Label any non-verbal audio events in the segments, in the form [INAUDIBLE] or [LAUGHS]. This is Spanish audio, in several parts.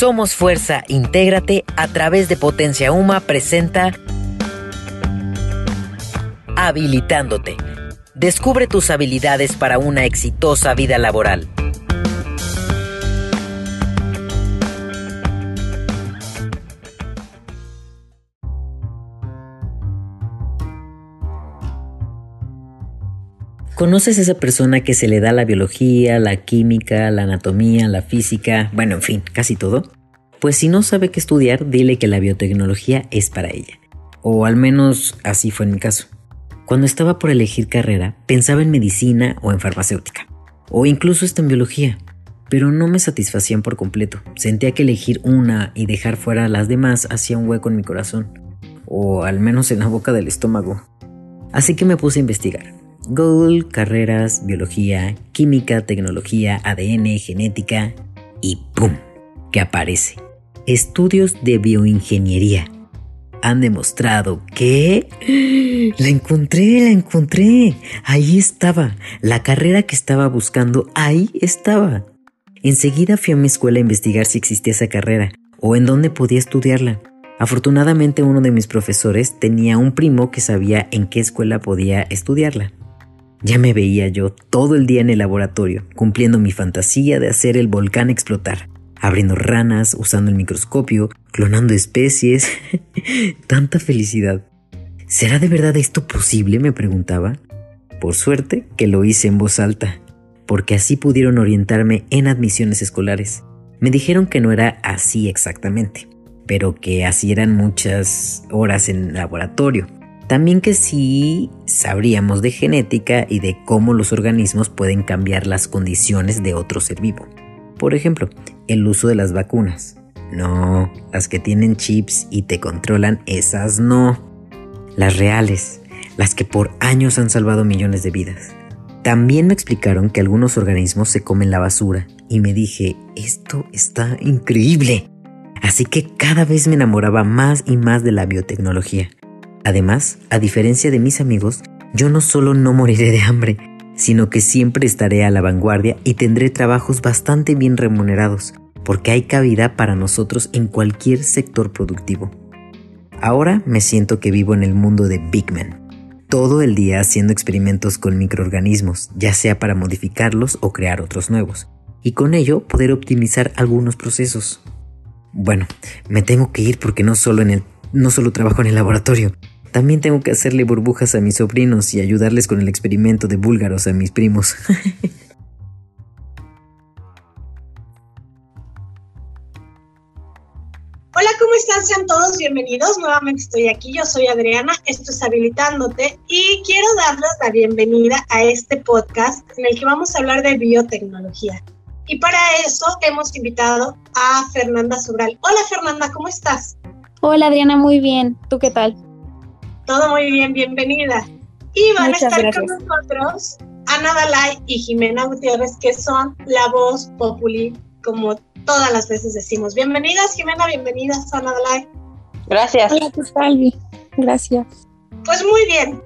Somos Fuerza, intégrate a través de Potencia Uma presenta Habilitándote. Descubre tus habilidades para una exitosa vida laboral. ¿Conoces a esa persona que se le da la biología, la química, la anatomía, la física, bueno, en fin, casi todo? Pues si no sabe qué estudiar, dile que la biotecnología es para ella. O al menos así fue en mi caso. Cuando estaba por elegir carrera, pensaba en medicina o en farmacéutica. O incluso hasta en biología. Pero no me satisfacían por completo. Sentía que elegir una y dejar fuera las demás hacía un hueco en mi corazón. O al menos en la boca del estómago. Así que me puse a investigar Google, carreras, biología, química, tecnología, ADN, genética y ¡pum! que aparece. Estudios de bioingeniería. Han demostrado que... La encontré, la encontré. Ahí estaba. La carrera que estaba buscando, ahí estaba. Enseguida fui a mi escuela a investigar si existía esa carrera o en dónde podía estudiarla. Afortunadamente uno de mis profesores tenía un primo que sabía en qué escuela podía estudiarla. Ya me veía yo todo el día en el laboratorio, cumpliendo mi fantasía de hacer el volcán explotar, abriendo ranas, usando el microscopio, clonando especies. [LAUGHS] Tanta felicidad. ¿Será de verdad esto posible? me preguntaba. Por suerte que lo hice en voz alta, porque así pudieron orientarme en admisiones escolares. Me dijeron que no era así exactamente, pero que así eran muchas horas en laboratorio también que sí sabríamos de genética y de cómo los organismos pueden cambiar las condiciones de otro ser vivo. Por ejemplo, el uso de las vacunas. No, las que tienen chips y te controlan, esas no. Las reales, las que por años han salvado millones de vidas. También me explicaron que algunos organismos se comen la basura y me dije, esto está increíble. Así que cada vez me enamoraba más y más de la biotecnología. Además, a diferencia de mis amigos, yo no solo no moriré de hambre, sino que siempre estaré a la vanguardia y tendré trabajos bastante bien remunerados, porque hay cabida para nosotros en cualquier sector productivo. Ahora me siento que vivo en el mundo de Big Man, todo el día haciendo experimentos con microorganismos, ya sea para modificarlos o crear otros nuevos, y con ello poder optimizar algunos procesos. Bueno, me tengo que ir porque no solo en el no solo trabajo en el laboratorio, también tengo que hacerle burbujas a mis sobrinos y ayudarles con el experimento de búlgaros a mis primos. [LAUGHS] Hola, ¿cómo están? Sean todos bienvenidos. Nuevamente estoy aquí. Yo soy Adriana. Esto es Habilitándote y quiero darles la bienvenida a este podcast en el que vamos a hablar de biotecnología. Y para eso hemos invitado a Fernanda Sobral. Hola, Fernanda, ¿cómo estás? Hola Adriana, muy bien. ¿Tú qué tal? Todo muy bien, bienvenida. Y van a estar con nosotros Ana Dalai y Jimena Gutiérrez, que son la voz populi, como todas las veces decimos. Bienvenidas, Jimena, bienvenidas, Ana Dalai. Gracias. Hola, ¿qué tal? Gracias. Pues muy bien.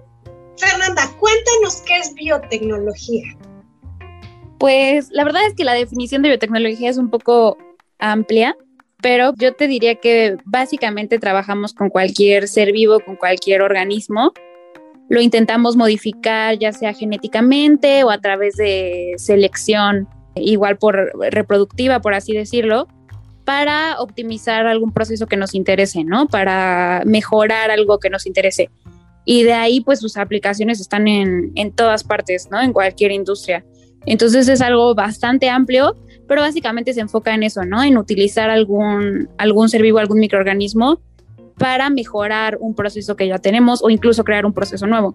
Fernanda, cuéntanos qué es biotecnología. Pues la verdad es que la definición de biotecnología es un poco amplia pero yo te diría que básicamente trabajamos con cualquier ser vivo, con cualquier organismo. Lo intentamos modificar ya sea genéticamente o a través de selección, igual por reproductiva, por así decirlo, para optimizar algún proceso que nos interese, ¿no? Para mejorar algo que nos interese. Y de ahí, pues sus aplicaciones están en, en todas partes, ¿no? En cualquier industria. Entonces es algo bastante amplio pero básicamente se enfoca en eso, ¿no? En utilizar algún, algún ser vivo, algún microorganismo para mejorar un proceso que ya tenemos o incluso crear un proceso nuevo.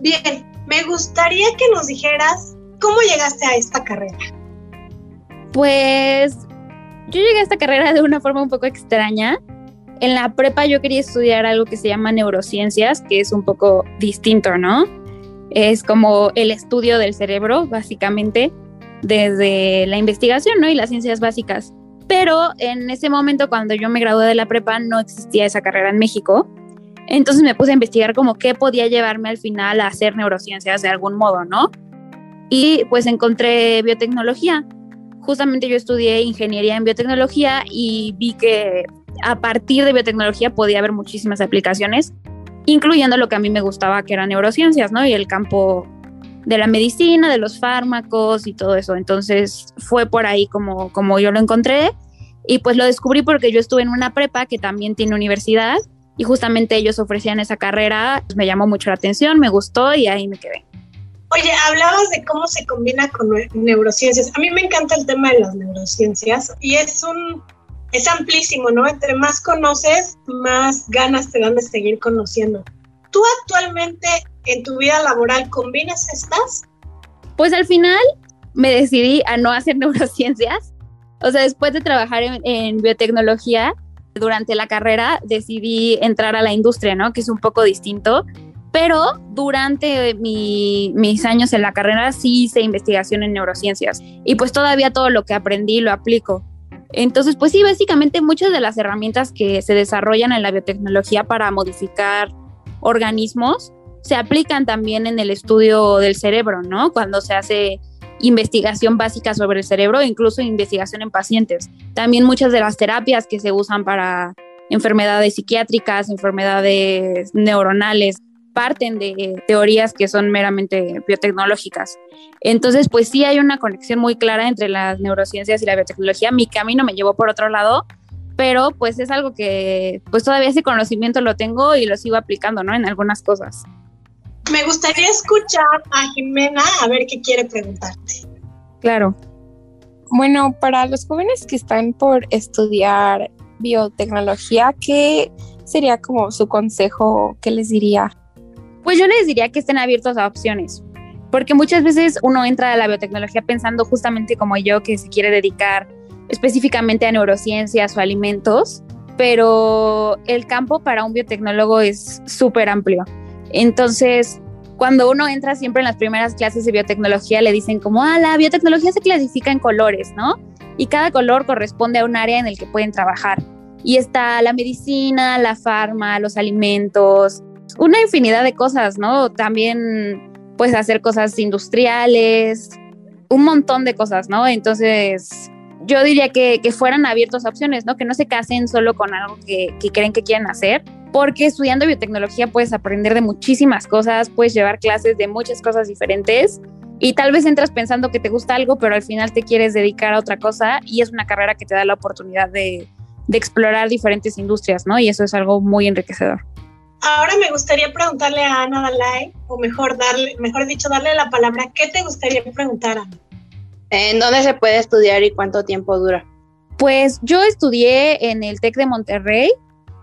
Bien, me gustaría que nos dijeras cómo llegaste a esta carrera. Pues yo llegué a esta carrera de una forma un poco extraña. En la prepa yo quería estudiar algo que se llama neurociencias, que es un poco distinto, ¿no? Es como el estudio del cerebro, básicamente desde la investigación ¿no? y las ciencias básicas. Pero en ese momento, cuando yo me gradué de la prepa, no existía esa carrera en México. Entonces me puse a investigar como qué podía llevarme al final a hacer neurociencias de algún modo, ¿no? Y pues encontré biotecnología. justamente yo estudié ingeniería en biotecnología y vi que a partir de biotecnología podía haber muchísimas aplicaciones, incluyendo lo que a mí me gustaba, que eran neurociencias, ¿no? Y el campo de la medicina, de los fármacos y todo eso. Entonces fue por ahí como, como yo lo encontré y pues lo descubrí porque yo estuve en una prepa que también tiene universidad y justamente ellos ofrecían esa carrera, pues, me llamó mucho la atención, me gustó y ahí me quedé. Oye, hablabas de cómo se combina con neurociencias. A mí me encanta el tema de las neurociencias y es un es amplísimo, ¿no? Entre más conoces, más ganas te dan de seguir conociendo. ¿Tú actualmente en tu vida laboral combinas estas? Pues al final me decidí a no hacer [LAUGHS] neurociencias. O sea, después de trabajar en, biotecnología, durante la carrera decidí entrar a la industria, ¿no? Que es un poco distinto. Pero durante mis años en la carrera sí hice investigación en neurociencias. Y pues todavía todo lo que aprendí lo aplico. Entonces, pues sí, básicamente muchas de las herramientas que se desarrollan en la biotecnología para modificar organismos se aplican también en el estudio del cerebro, ¿no? Cuando se hace investigación básica sobre el cerebro, incluso investigación en pacientes. También muchas de las terapias que se usan para enfermedades psiquiátricas, enfermedades neuronales, parten de teorías que son meramente biotecnológicas. Entonces, pues sí hay una conexión muy clara entre las neurociencias y la biotecnología. Mi camino me llevó por otro lado, pero pues es algo que pues todavía ese conocimiento lo tengo y lo sigo aplicando, ¿no? En algunas cosas. Me gustaría escuchar a Jimena a ver qué quiere preguntarte. Claro. Bueno, para los jóvenes que están por estudiar biotecnología, ¿qué sería como su consejo? ¿Qué les diría? Pues yo les diría que estén abiertos a opciones, porque muchas veces uno entra a la biotecnología pensando justamente como yo, que se quiere dedicar específicamente a neurociencias o alimentos, pero el campo para un biotecnólogo es súper amplio. Entonces, cuando uno entra siempre en las primeras clases de biotecnología, le dicen como, ah, la biotecnología se clasifica en colores, ¿no? Y cada color corresponde a un área en el que pueden trabajar. Y está la medicina, la farma, los alimentos, una infinidad de cosas, ¿no? También pues hacer cosas industriales, un montón de cosas, ¿no? Entonces, yo diría que, fueran abiertos a opciones, ¿no? Que no se casen solo con algo que, que, creen que quieren hacer, porque estudiando biotecnología puedes aprender de muchísimas cosas, puedes llevar clases de muchas cosas diferentes y tal vez entras pensando que te gusta algo, pero al final te quieres dedicar a otra cosa y es una carrera que te da la oportunidad de, de explorar diferentes industrias, ¿no? Y eso es algo muy enriquecedor. Ahora me gustaría preguntarle a Ana Dalai, o mejor darle, mejor dicho, darle la palabra. ¿Qué te gustaría preguntar, Ana? ¿En dónde se puede estudiar y cuánto tiempo dura? Pues yo estudié en el TEC de Monterrey.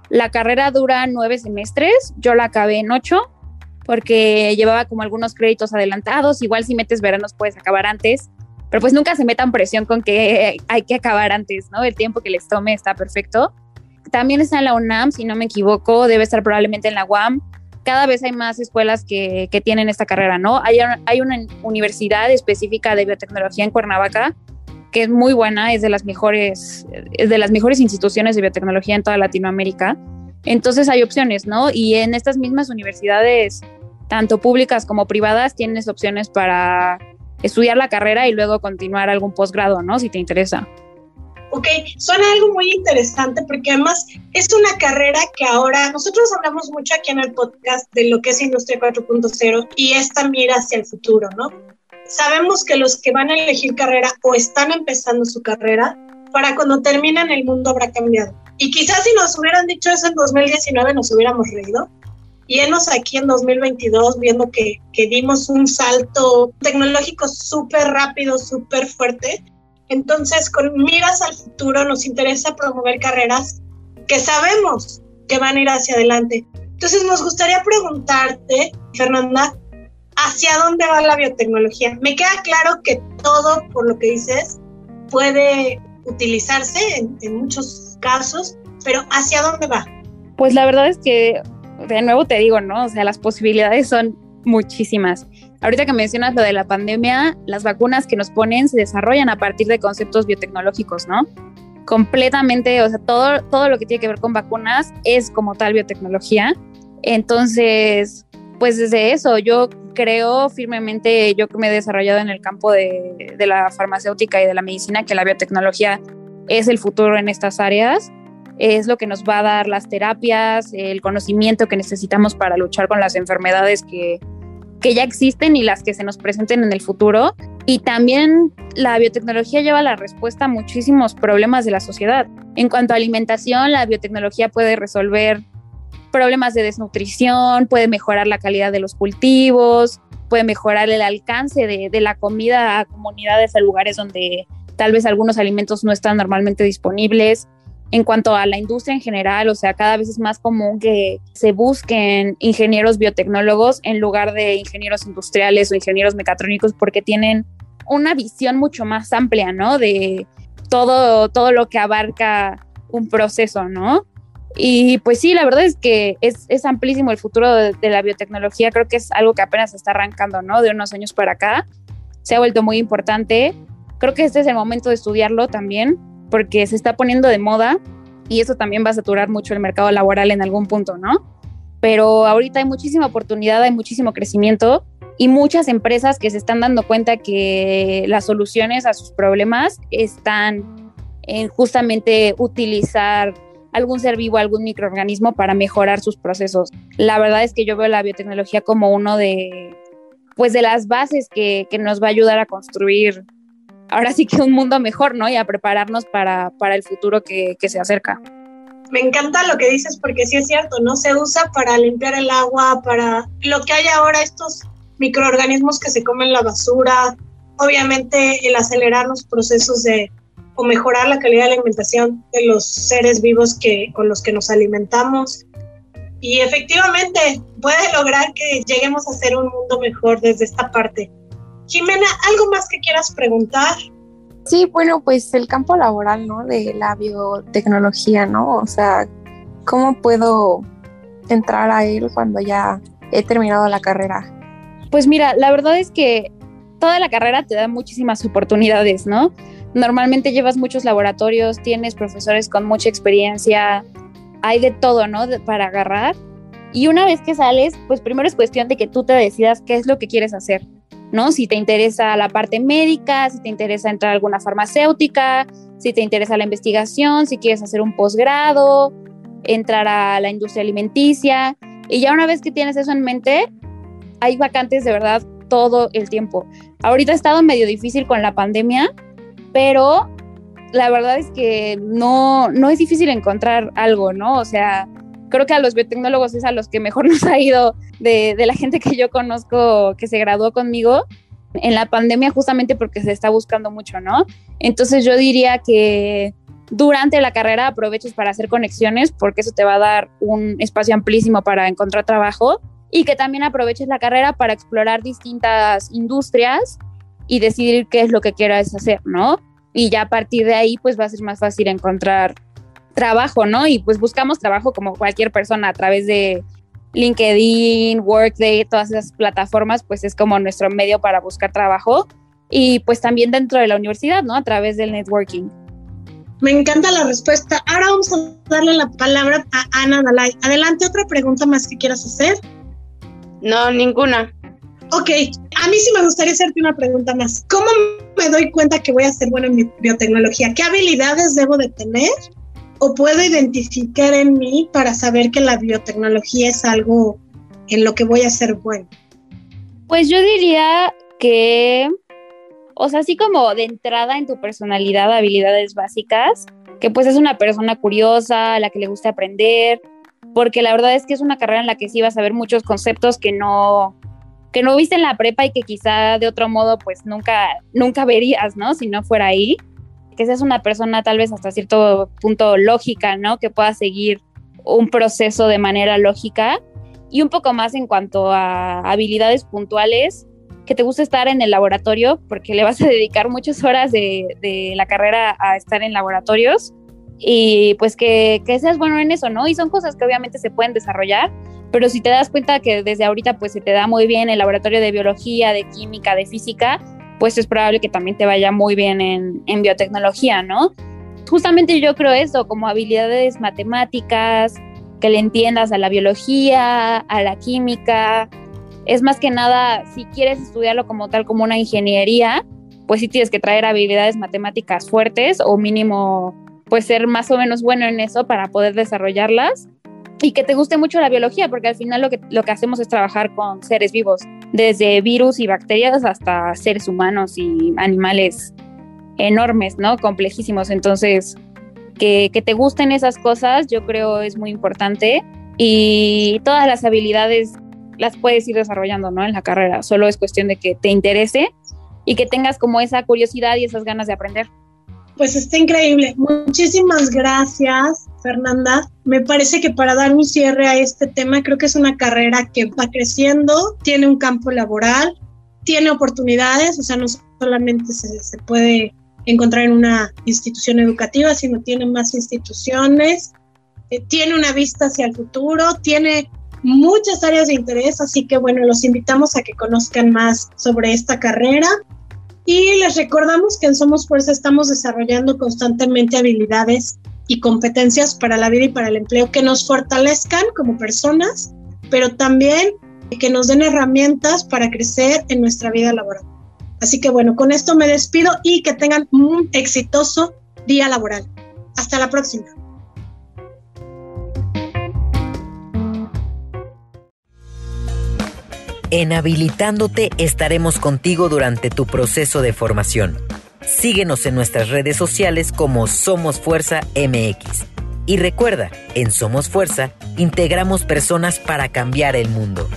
La carrera dura nueve semestres. Yo la acabé en ocho porque llevaba como algunos créditos adelantados. Igual si metes veranos puedes acabar antes. Pero pues nunca se metan presión con que hay que acabar antes, ¿no? El tiempo que les tome está perfecto. También está en la UNAM, si no me equivoco, debe estar probablemente en la UAM. Cada vez hay más escuelas que, tienen esta carrera, ¿no? Hay, hay una universidad específica de biotecnología en Cuernavaca que es muy buena, es de las mejores, es de las mejores instituciones de biotecnología en toda Latinoamérica. Entonces hay opciones, ¿no? Y en estas mismas universidades, tanto públicas como privadas, tienes opciones para estudiar la carrera y luego continuar algún posgrado, ¿no? Si te interesa. Ok, suena algo muy interesante porque además es una carrera que ahora nosotros hablamos mucho aquí en el podcast de lo que es Industria 4.0 y esta mira hacia el futuro, ¿no? Sabemos que los que van a elegir carrera o están empezando su carrera, para cuando terminan el mundo habrá cambiado. Y quizás si nos hubieran dicho eso en 2019 nos hubiéramos reído. Y enos aquí en 2022 viendo que, que dimos un salto tecnológico súper rápido, súper fuerte entonces, con miras al futuro, nos interesa promover carreras que sabemos que van a ir hacia adelante. Entonces, nos gustaría preguntarte, Fernanda, ¿hacia dónde va la biotecnología? Me queda claro que todo, por lo que dices, puede utilizarse en, muchos casos, pero ¿hacia dónde va? Pues la verdad es que, de nuevo te digo, ¿no? O sea, las posibilidades son muchísimas. Ahorita que mencionas lo de la pandemia, las vacunas que nos ponen se desarrollan a partir de conceptos biotecnológicos, ¿no? Completamente, o sea, todo, todo lo que tiene que ver con vacunas es como tal biotecnología. Entonces, pues desde eso, yo creo firmemente, yo que me he desarrollado en el campo de, de la farmacéutica y de la medicina, que la biotecnología es el futuro en estas áreas es lo que nos va a dar las terapias, el conocimiento que necesitamos para luchar con las enfermedades que, que ya existen y las que se nos presenten en el futuro. Y también la biotecnología lleva la respuesta a muchísimos problemas de la sociedad. En cuanto a alimentación, la biotecnología puede resolver problemas de desnutrición, puede mejorar la calidad de los cultivos, puede mejorar el alcance de, de la comida a comunidades, a lugares donde tal vez algunos alimentos no están normalmente disponibles en cuanto a la industria en general, o sea, cada vez es más común que se busquen ingenieros biotecnólogos en lugar de ingenieros industriales o ingenieros mecatrónicos porque tienen una visión mucho más amplia, ¿no? De todo, todo lo que abarca un proceso, ¿no? Y pues sí, la verdad es que es, es amplísimo el futuro de, de, la biotecnología, creo que es algo que apenas está arrancando, ¿no? De unos años para acá, se ha vuelto muy importante. Creo que este es el momento de estudiarlo también, porque se está poniendo de moda y eso también va a saturar mucho el mercado laboral en algún punto, ¿no? Pero ahorita hay muchísima oportunidad, hay muchísimo crecimiento y muchas empresas que se están dando cuenta que las soluciones a sus problemas están en justamente utilizar algún ser vivo, algún microorganismo para mejorar sus procesos. La verdad es que yo veo la biotecnología como uno de, pues de las bases que, que nos va a ayudar a construir ahora sí que un mundo mejor, ¿no? Y a prepararnos para, para el futuro que, que, se acerca. Me encanta lo que dices porque sí es cierto, ¿no? Se usa para limpiar el agua, para lo que hay ahora, estos microorganismos que se comen la basura, obviamente el acelerar los procesos de o mejorar la calidad de la alimentación de los seres vivos que, con los que nos alimentamos. Y efectivamente puede lograr que lleguemos a ser un mundo mejor desde esta parte. Jimena, ¿algo más que quieras preguntar? Sí, bueno, pues el campo laboral, ¿no? De la biotecnología, ¿no? O sea, ¿cómo puedo entrar a él cuando ya he terminado la carrera? Pues mira, la verdad es que toda la carrera te da muchísimas oportunidades, ¿no? Normalmente llevas muchos laboratorios, tienes profesores con mucha experiencia, hay de todo, ¿no? De, para agarrar. Y una vez que sales, pues primero es cuestión de que tú te decidas qué es lo que quieres hacer. ¿No? Si te interesa la parte médica, si te interesa entrar a alguna farmacéutica, si te interesa la investigación, si quieres hacer un posgrado, entrar a la industria alimenticia. Y ya una vez que tienes eso en mente, hay vacantes de verdad todo el tiempo. Ahorita ha estado medio difícil con la pandemia, pero la verdad es que no, no es difícil encontrar algo, ¿no? O sea, creo que a los biotecnólogos es a los que mejor [LAUGHS] nos ha ido de, de la gente que yo conozco que se graduó conmigo en la pandemia justamente porque se está buscando mucho, ¿no? Entonces yo diría que durante la carrera aproveches para hacer conexiones porque eso te va a dar un espacio amplísimo para encontrar trabajo y que también aproveches la carrera para explorar distintas industrias y decidir qué es lo que quieras hacer, ¿no? Y ya a partir de ahí pues va a ser más fácil encontrar trabajo, ¿no? Y pues buscamos trabajo como cualquier persona a través de LinkedIn, Workday, todas esas plataformas, pues es como nuestro medio para buscar trabajo y pues también dentro de la universidad, ¿no? A través del networking. Me encanta la respuesta. Ahora vamos a darle la palabra a Ana Dalai. Adelante, otra pregunta más que quieras hacer. No, ninguna. Ok, a mí sí me gustaría hacerte una pregunta más. ¿Cómo me doy cuenta que voy a ser buena en biotecnología? ¿Qué habilidades debo de tener o puedo identificar en mí para saber que la biotecnología es algo en lo que voy a ser bueno? Pues yo diría que, o sea, así como de entrada en tu personalidad, habilidades básicas, que pues es una persona curiosa, a la que le gusta aprender, porque la verdad es que es una carrera en la que sí vas a ver muchos conceptos que no que no viste en la prepa y que quizá de otro modo pues nunca nunca verías, ¿no? Si no fuera ahí que seas una persona tal vez hasta cierto punto lógica, ¿no? Que pueda seguir un proceso de manera lógica y un poco más en cuanto a habilidades puntuales, que te guste estar en el laboratorio porque le vas a dedicar muchas horas de, de la carrera a estar en laboratorios y pues que, que, seas bueno en eso, ¿no? Y son cosas que obviamente se pueden desarrollar, pero si te das cuenta que desde ahorita pues se te da muy bien el laboratorio de biología, de química, de física, pues es probable que también te vaya muy bien en, biotecnología, ¿no? Justamente yo creo eso, como habilidades matemáticas, que le entiendas a la biología, a la química, es más que nada, si quieres estudiarlo como tal, como una ingeniería, pues sí tienes que traer habilidades matemáticas fuertes o mínimo, pues ser más o menos bueno en eso para poder desarrollarlas y que te guste mucho la biología, porque al final lo que, lo que hacemos es trabajar con seres vivos, desde virus y bacterias hasta seres humanos y animales enormes, ¿no? Complejísimos. Entonces, que, te gusten esas cosas, yo creo es muy importante y todas las habilidades las puedes ir desarrollando, ¿no? En la carrera. Solo es cuestión de que te interese y que tengas como esa curiosidad y esas ganas de aprender. Pues está increíble. Muchísimas gracias, Fernanda. Me parece que para dar un cierre a este tema, creo que es una carrera que va creciendo, tiene un campo laboral, tiene oportunidades, o sea, no solamente se, puede encontrar en una institución educativa, sino tiene más instituciones, eh, tiene una vista hacia el futuro, tiene muchas áreas de interés, así que bueno, los invitamos a que conozcan más sobre esta carrera. Y les recordamos que en Somos Fuerza estamos desarrollando constantemente habilidades y competencias para la vida y para el empleo que nos fortalezcan como personas, pero también que nos den herramientas para crecer en nuestra vida laboral. Así que bueno, con esto me despido y que tengan un exitoso día laboral. Hasta la próxima. En Habilitándote estaremos contigo durante tu proceso de formación. Síguenos en nuestras redes sociales como Somos Fuerza MX. Y recuerda, en Somos Fuerza integramos personas para cambiar el mundo.